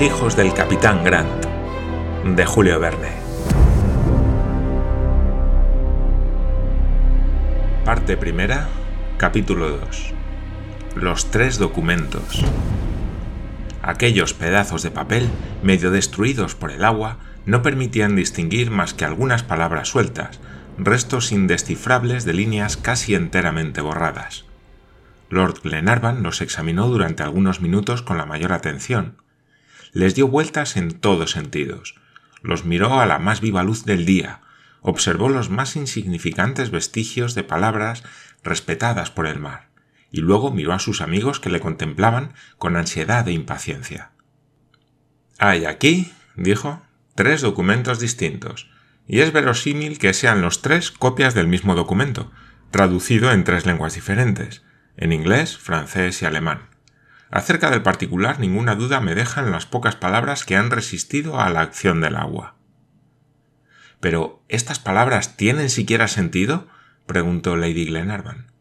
Hijos del capitán Grant, de Julio Verne. Parte primera, capítulo 2. Los tres documentos. Aquellos pedazos de papel, medio destruidos por el agua, no permitían distinguir más que algunas palabras sueltas, restos indescifrables de líneas casi enteramente borradas. Lord Glenarvan los examinó durante algunos minutos con la mayor atención. Les dio vueltas en todos sentidos. Los miró a la más viva luz del día, observó los más insignificantes vestigios de palabras respetadas por el mar, y luego miró a sus amigos que le contemplaban con ansiedad e impaciencia. Hay aquí, dijo, tres documentos distintos, y es verosímil que sean los tres copias del mismo documento, traducido en tres lenguas diferentes, en inglés, francés y alemán. Acerca del particular ninguna duda me dejan las pocas palabras que han resistido a la acción del agua. Pero, ¿estas palabras tienen siquiera sentido? preguntó Lady Glenarvan.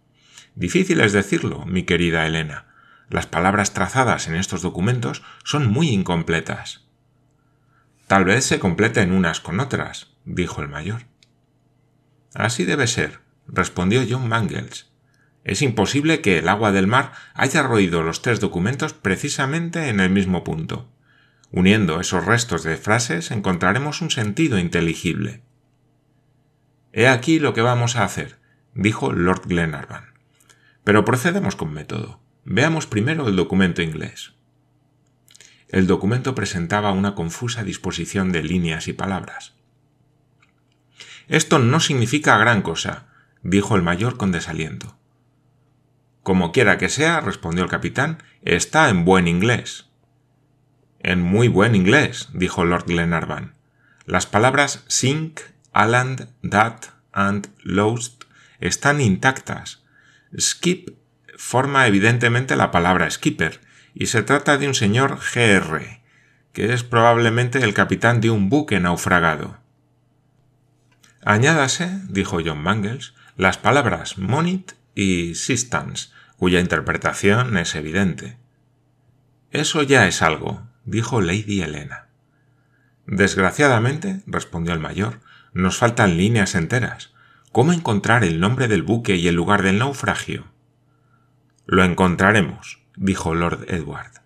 Difícil es decirlo, mi querida Elena. Las palabras trazadas en estos documentos son muy incompletas. Tal vez se completen unas con otras, dijo el mayor. Así debe ser, respondió John Mangles. Es imposible que el agua del mar haya roído los tres documentos precisamente en el mismo punto. Uniendo esos restos de frases encontraremos un sentido inteligible. He aquí lo que vamos a hacer, dijo Lord Glenarvan. Pero procedemos con método. Veamos primero el documento inglés. El documento presentaba una confusa disposición de líneas y palabras. Esto no significa gran cosa, dijo el mayor con desaliento. Como quiera que sea, respondió el capitán, está en buen inglés. En muy buen inglés, dijo Lord Glenarvan. Las palabras sink, aland, that and lost están intactas. Skip forma evidentemente la palabra skipper, y se trata de un señor GR, que es probablemente el capitán de un buque naufragado. Añádase, dijo John Mangles, las palabras monit y sistance, cuya interpretación es evidente. Eso ya es algo, dijo Lady Helena. Desgraciadamente, respondió el mayor, nos faltan líneas enteras. ¿Cómo encontrar el nombre del buque y el lugar del naufragio? Lo encontraremos, dijo Lord Edward.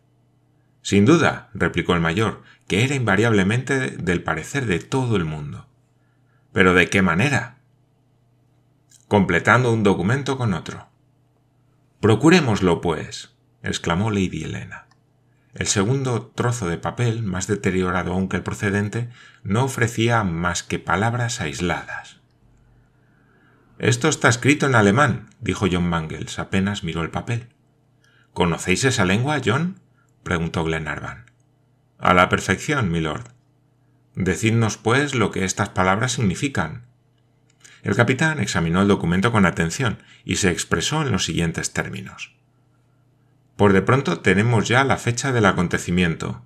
Sin duda, replicó el mayor, que era invariablemente del parecer de todo el mundo. ¿Pero de qué manera? Completando un documento con otro. Procurémoslo, pues, exclamó Lady Helena. El segundo trozo de papel, más deteriorado aún que el procedente, no ofrecía más que palabras aisladas. Esto está escrito en alemán, dijo John Mangles apenas miró el papel. ¿Conocéis esa lengua, John? preguntó Glenarvan. A la perfección, milord. Decidnos, pues, lo que estas palabras significan. El capitán examinó el documento con atención y se expresó en los siguientes términos. Por de pronto tenemos ya la fecha del acontecimiento.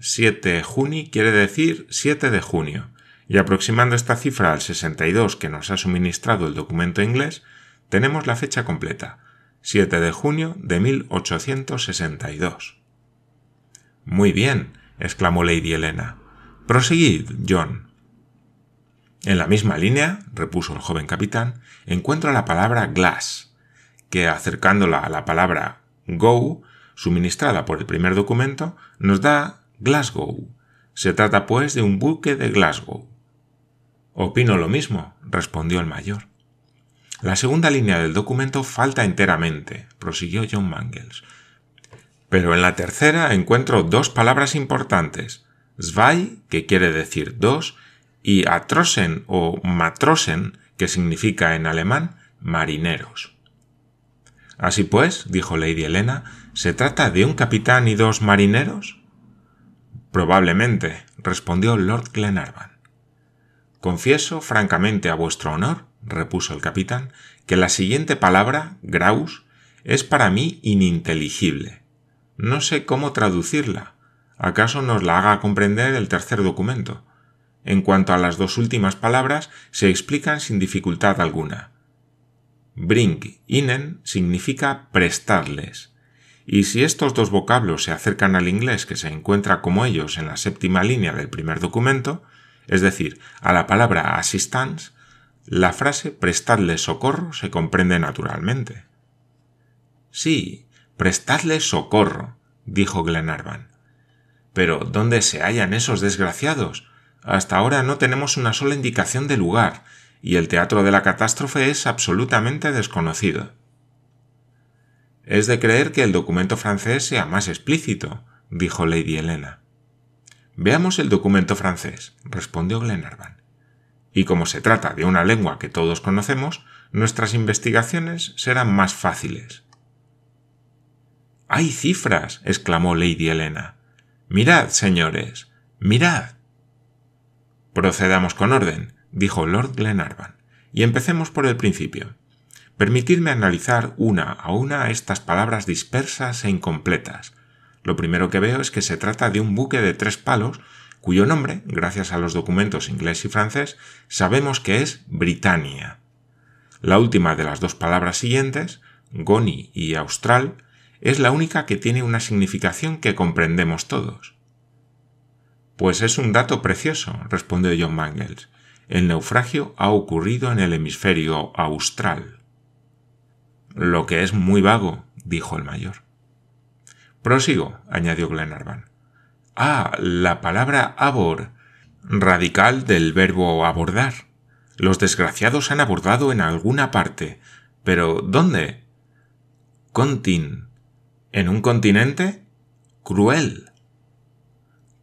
7 junio quiere decir 7 de junio, y aproximando esta cifra al 62 que nos ha suministrado el documento inglés, tenemos la fecha completa, 7 de junio de 1862. Muy bien, exclamó Lady Helena. Proseguid, John. En la misma línea, repuso el joven capitán, encuentro la palabra glass, que acercándola a la palabra go, suministrada por el primer documento, nos da Glasgow. Se trata, pues, de un buque de Glasgow. Opino lo mismo, respondió el mayor. La segunda línea del documento falta enteramente, prosiguió John Mangles. Pero en la tercera encuentro dos palabras importantes, zwei, que quiere decir dos, y atrosen o matrosen, que significa en alemán marineros. Así pues, dijo Lady Helena, ¿se trata de un capitán y dos marineros? Probablemente, respondió Lord Glenarvan. Confieso francamente a vuestro honor, repuso el capitán, que la siguiente palabra, graus, es para mí ininteligible. No sé cómo traducirla. ¿Acaso nos la haga comprender el tercer documento? En cuanto a las dos últimas palabras, se explican sin dificultad alguna. Bring innen significa prestarles, y si estos dos vocablos se acercan al inglés que se encuentra como ellos en la séptima línea del primer documento, es decir, a la palabra assistance, la frase prestadle socorro se comprende naturalmente. Sí, prestadle socorro, dijo Glenarvan. Pero ¿dónde se hallan esos desgraciados? Hasta ahora no tenemos una sola indicación de lugar, y el teatro de la catástrofe es absolutamente desconocido. Es de creer que el documento francés sea más explícito, dijo Lady Helena. Veamos el documento francés, respondió Glenarvan. Y como se trata de una lengua que todos conocemos, nuestras investigaciones serán más fáciles. ¡Hay cifras! exclamó Lady Helena. Mirad, señores, mirad. Procedamos con orden, dijo Lord Glenarvan, y empecemos por el principio. Permitidme analizar una a una estas palabras dispersas e incompletas. Lo primero que veo es que se trata de un buque de tres palos cuyo nombre, gracias a los documentos inglés y francés, sabemos que es Britannia. La última de las dos palabras siguientes, Goni y Austral, es la única que tiene una significación que comprendemos todos. Pues es un dato precioso, respondió John Mangles. El naufragio ha ocurrido en el hemisferio austral. Lo que es muy vago, dijo el mayor. Prosigo, añadió Glenarvan. Ah, la palabra abor, radical del verbo abordar. Los desgraciados han abordado en alguna parte. Pero ¿dónde? Contin. ¿En un continente? Cruel.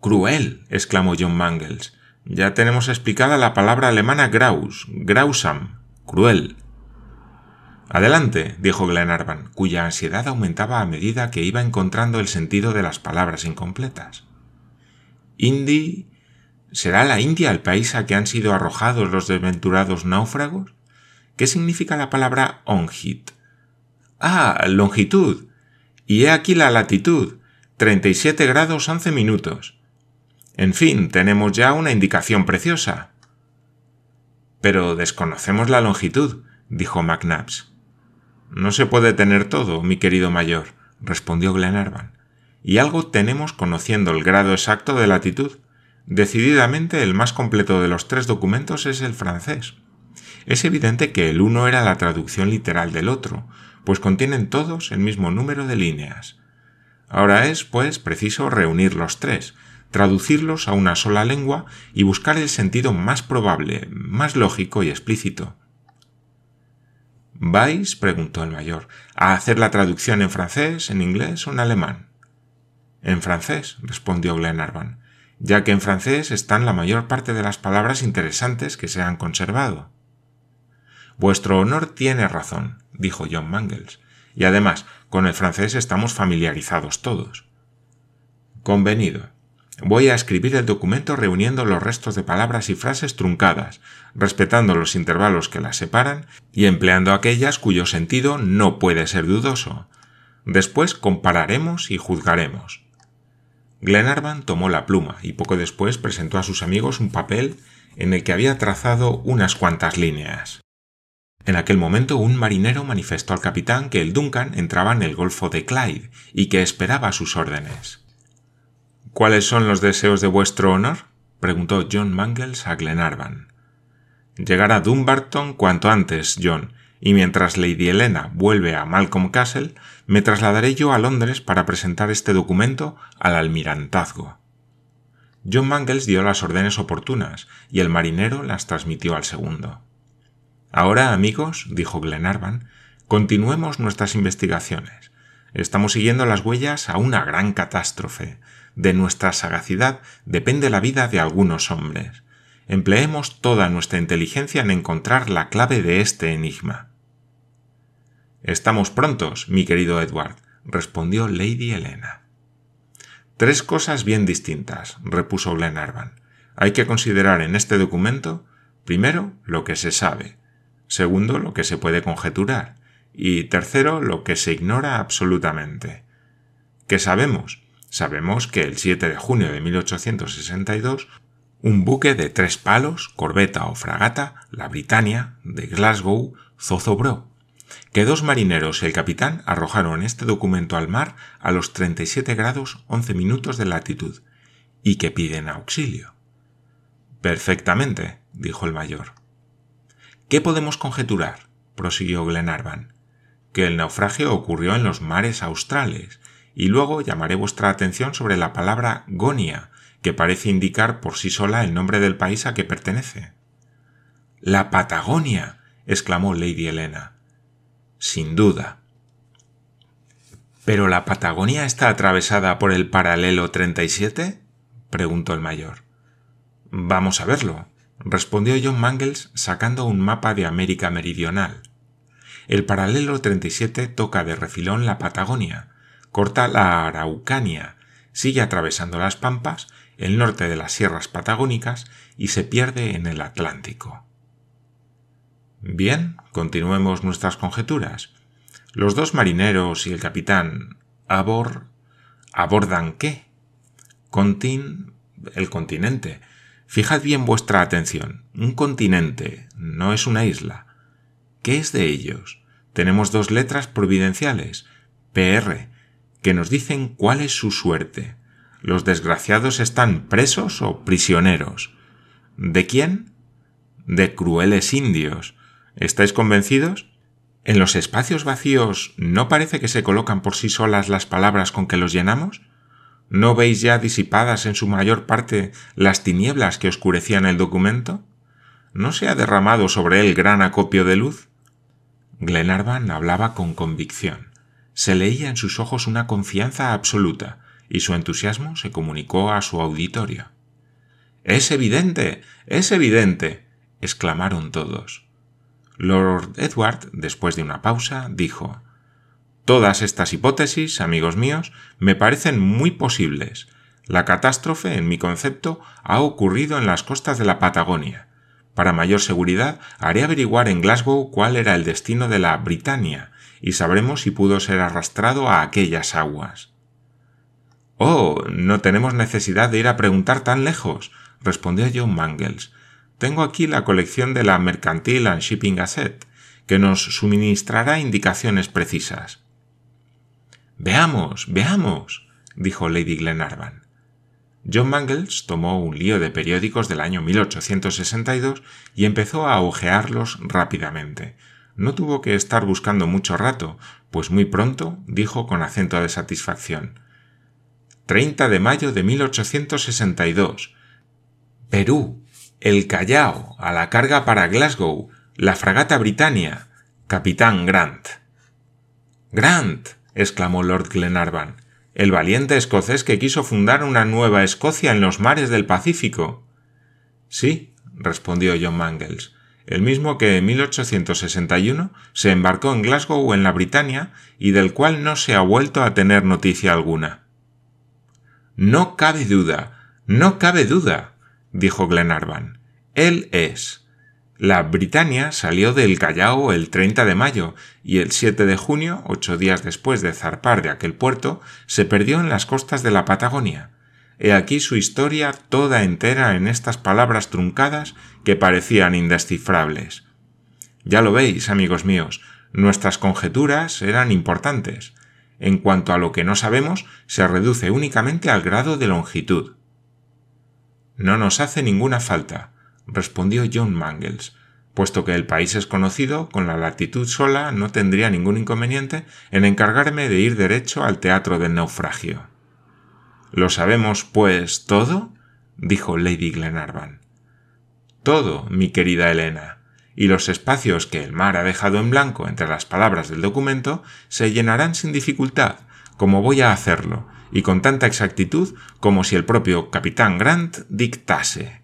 Cruel, exclamó John Mangles. Ya tenemos explicada la palabra alemana graus, grausam, cruel. Adelante, dijo Glenarvan, cuya ansiedad aumentaba a medida que iba encontrando el sentido de las palabras incompletas. Indi. ¿Será la India el país a que han sido arrojados los desventurados náufragos? ¿Qué significa la palabra onhit? Ah, longitud. Y he aquí la latitud. 37 grados 11 minutos. En fin, tenemos ya una indicación preciosa. Pero desconocemos la longitud, dijo McNabbs. No se puede tener todo, mi querido mayor, respondió Glenarvan. Y algo tenemos conociendo el grado exacto de latitud. Decididamente el más completo de los tres documentos es el francés. Es evidente que el uno era la traducción literal del otro, pues contienen todos el mismo número de líneas. Ahora es, pues, preciso reunir los tres, traducirlos a una sola lengua y buscar el sentido más probable, más lógico y explícito. ¿Vais? preguntó el mayor, a hacer la traducción en francés, en inglés o en alemán. En francés, respondió Glenarvan, ya que en francés están la mayor parte de las palabras interesantes que se han conservado. Vuestro honor tiene razón, dijo John Mangles, y además, con el francés estamos familiarizados todos. Convenido. Voy a escribir el documento reuniendo los restos de palabras y frases truncadas, respetando los intervalos que las separan y empleando aquellas cuyo sentido no puede ser dudoso. Después compararemos y juzgaremos. Glenarvan tomó la pluma y poco después presentó a sus amigos un papel en el que había trazado unas cuantas líneas. En aquel momento un marinero manifestó al capitán que el Duncan entraba en el Golfo de Clyde y que esperaba sus órdenes. ¿Cuáles son los deseos de vuestro honor? preguntó John Mangles a Glenarvan. Llegar a Dumbarton cuanto antes, John, y mientras Lady Helena vuelve a Malcolm Castle, me trasladaré yo a Londres para presentar este documento al almirantazgo. John Mangles dio las órdenes oportunas y el marinero las transmitió al segundo. Ahora, amigos, dijo Glenarvan, continuemos nuestras investigaciones. Estamos siguiendo las huellas a una gran catástrofe, de nuestra sagacidad depende la vida de algunos hombres. Empleemos toda nuestra inteligencia en encontrar la clave de este enigma. Estamos prontos, mi querido Edward, respondió Lady Helena. Tres cosas bien distintas, repuso Glenarvan. Hay que considerar en este documento, primero, lo que se sabe, segundo, lo que se puede conjeturar, y tercero, lo que se ignora absolutamente. ¿Qué sabemos? Sabemos que el 7 de junio de 1862 un buque de tres palos, corbeta o fragata, la Britannia, de Glasgow, zozobró. que dos marineros y el capitán arrojaron este documento al mar a los 37 grados 11 minutos de latitud y que piden auxilio. Perfectamente, dijo el mayor. ¿Qué podemos conjeturar? prosiguió Glenarvan. Que el naufragio ocurrió en los mares australes, y luego llamaré vuestra atención sobre la palabra Gonia, que parece indicar por sí sola el nombre del país a que pertenece. La Patagonia. exclamó Lady Helena. Sin duda. ¿Pero la Patagonia está atravesada por el paralelo 37? preguntó el mayor. Vamos a verlo, respondió John Mangles sacando un mapa de América Meridional. El paralelo 37 toca de refilón la Patagonia, corta la Araucania, sigue atravesando las Pampas, el norte de las sierras patagónicas y se pierde en el Atlántico. Bien, continuemos nuestras conjeturas. Los dos marineros y el capitán Abor abordan qué? Contin el continente. Fijad bien vuestra atención. Un continente no es una isla. ¿Qué es de ellos? Tenemos dos letras providenciales, PR, que nos dicen cuál es su suerte. ¿Los desgraciados están presos o prisioneros? ¿De quién? De crueles indios. ¿Estáis convencidos? ¿En los espacios vacíos no parece que se colocan por sí solas las palabras con que los llenamos? ¿No veis ya disipadas en su mayor parte las tinieblas que oscurecían el documento? ¿No se ha derramado sobre él gran acopio de luz? Glenarvan hablaba con convicción. Se leía en sus ojos una confianza absoluta, y su entusiasmo se comunicó a su auditorio. Es evidente. es evidente. exclamaron todos. Lord Edward, después de una pausa, dijo Todas estas hipótesis, amigos míos, me parecen muy posibles. La catástrofe, en mi concepto, ha ocurrido en las costas de la Patagonia. Para mayor seguridad, haré averiguar en Glasgow cuál era el destino de la Britannia, y sabremos si pudo ser arrastrado a aquellas aguas. Oh, no tenemos necesidad de ir a preguntar tan lejos, respondió John Mangles. Tengo aquí la colección de la Mercantile and Shipping Gazette, que nos suministrará indicaciones precisas. Veamos, veamos, dijo Lady Glenarvan. John Mangles tomó un lío de periódicos del año 1862 y empezó a hojearlos rápidamente, no tuvo que estar buscando mucho rato, pues muy pronto dijo con acento de satisfacción 30 de mayo de 1862. Perú. El Callao, a la carga para Glasgow, la fragata Britannia, capitán Grant. Grant. exclamó Lord Glenarvan, el valiente escocés que quiso fundar una nueva Escocia en los mares del Pacífico. Sí, respondió John Mangles, el mismo que en 1861 se embarcó en Glasgow en la Britania y del cual no se ha vuelto a tener noticia alguna. No cabe duda, no cabe duda, dijo Glenarvan. Él es. La Britannia salió del Callao el 30 de mayo y el 7 de junio, ocho días después de zarpar de aquel puerto, se perdió en las costas de la Patagonia. He aquí su historia toda entera en estas palabras truncadas que parecían indescifrables. Ya lo veis, amigos míos, nuestras conjeturas eran importantes. En cuanto a lo que no sabemos, se reduce únicamente al grado de longitud. No nos hace ninguna falta, respondió John Mangles, puesto que el país es conocido, con la latitud sola no tendría ningún inconveniente en encargarme de ir derecho al teatro del naufragio. ¿Lo sabemos, pues, todo? dijo Lady Glenarvan. Todo, mi querida Elena, y los espacios que el mar ha dejado en blanco entre las palabras del documento se llenarán sin dificultad, como voy a hacerlo, y con tanta exactitud como si el propio capitán Grant dictase.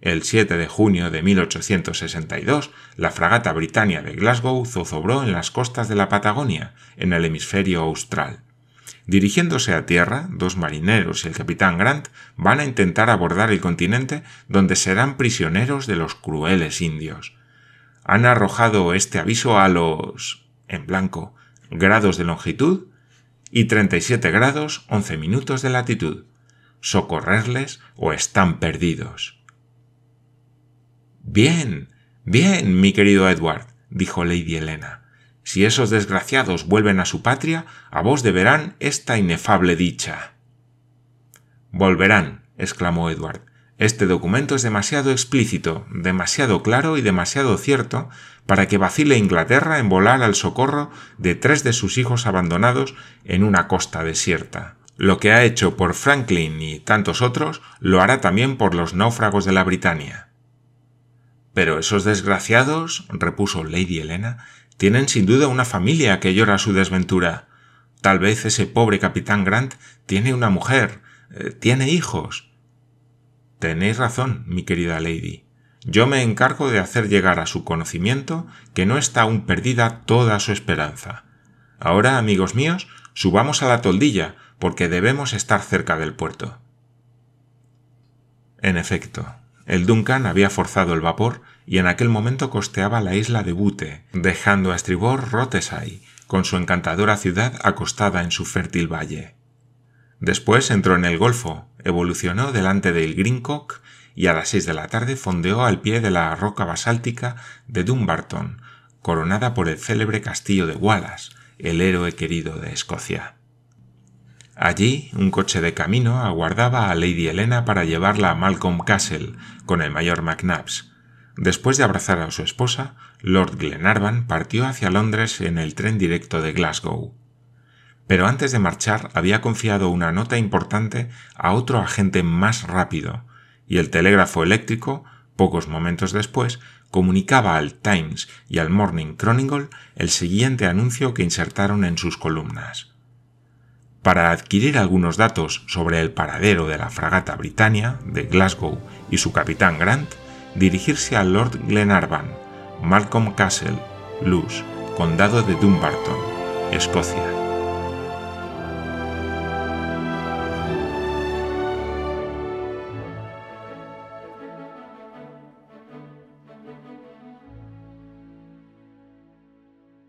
El 7 de junio de 1862, la fragata Britannia de Glasgow zozobró en las costas de la Patagonia, en el hemisferio austral. Dirigiéndose a tierra, dos marineros y el capitán Grant van a intentar abordar el continente donde serán prisioneros de los crueles indios. Han arrojado este aviso a los en blanco grados de longitud y 37 grados 11 minutos de latitud. Socorrerles o están perdidos. Bien, bien, mi querido Edward, dijo Lady Helena. Si esos desgraciados vuelven a su patria, a vos deberán esta inefable dicha. Volverán, exclamó Edward. Este documento es demasiado explícito, demasiado claro y demasiado cierto para que vacile Inglaterra en volar al socorro de tres de sus hijos abandonados en una costa desierta. Lo que ha hecho por Franklin y tantos otros, lo hará también por los náufragos de la Britania. Pero esos desgraciados, repuso Lady Helena, tienen sin duda una familia que llora su desventura. Tal vez ese pobre capitán Grant tiene una mujer, eh, tiene hijos. Tenéis razón, mi querida Lady. Yo me encargo de hacer llegar a su conocimiento que no está aún perdida toda su esperanza. Ahora, amigos míos, subamos a la toldilla, porque debemos estar cerca del puerto. En efecto, el Duncan había forzado el vapor y en aquel momento costeaba la isla de Bute, dejando a estribor Rotesay, con su encantadora ciudad acostada en su fértil valle. Después entró en el Golfo, evolucionó delante del Greencock y a las seis de la tarde fondeó al pie de la roca basáltica de Dumbarton, coronada por el célebre castillo de Wallace, el héroe querido de Escocia. Allí, un coche de camino aguardaba a Lady Helena para llevarla a Malcolm Castle con el mayor McNabbs. Después de abrazar a su esposa, Lord Glenarvan partió hacia Londres en el tren directo de Glasgow. Pero antes de marchar había confiado una nota importante a otro agente más rápido, y el telégrafo eléctrico, pocos momentos después, comunicaba al Times y al Morning Chronicle el siguiente anuncio que insertaron en sus columnas para adquirir algunos datos sobre el paradero de la fragata Britannia de Glasgow y su capitán Grant, dirigirse al Lord Glenarvan, Malcolm Castle, Luz, Condado de Dumbarton, Escocia.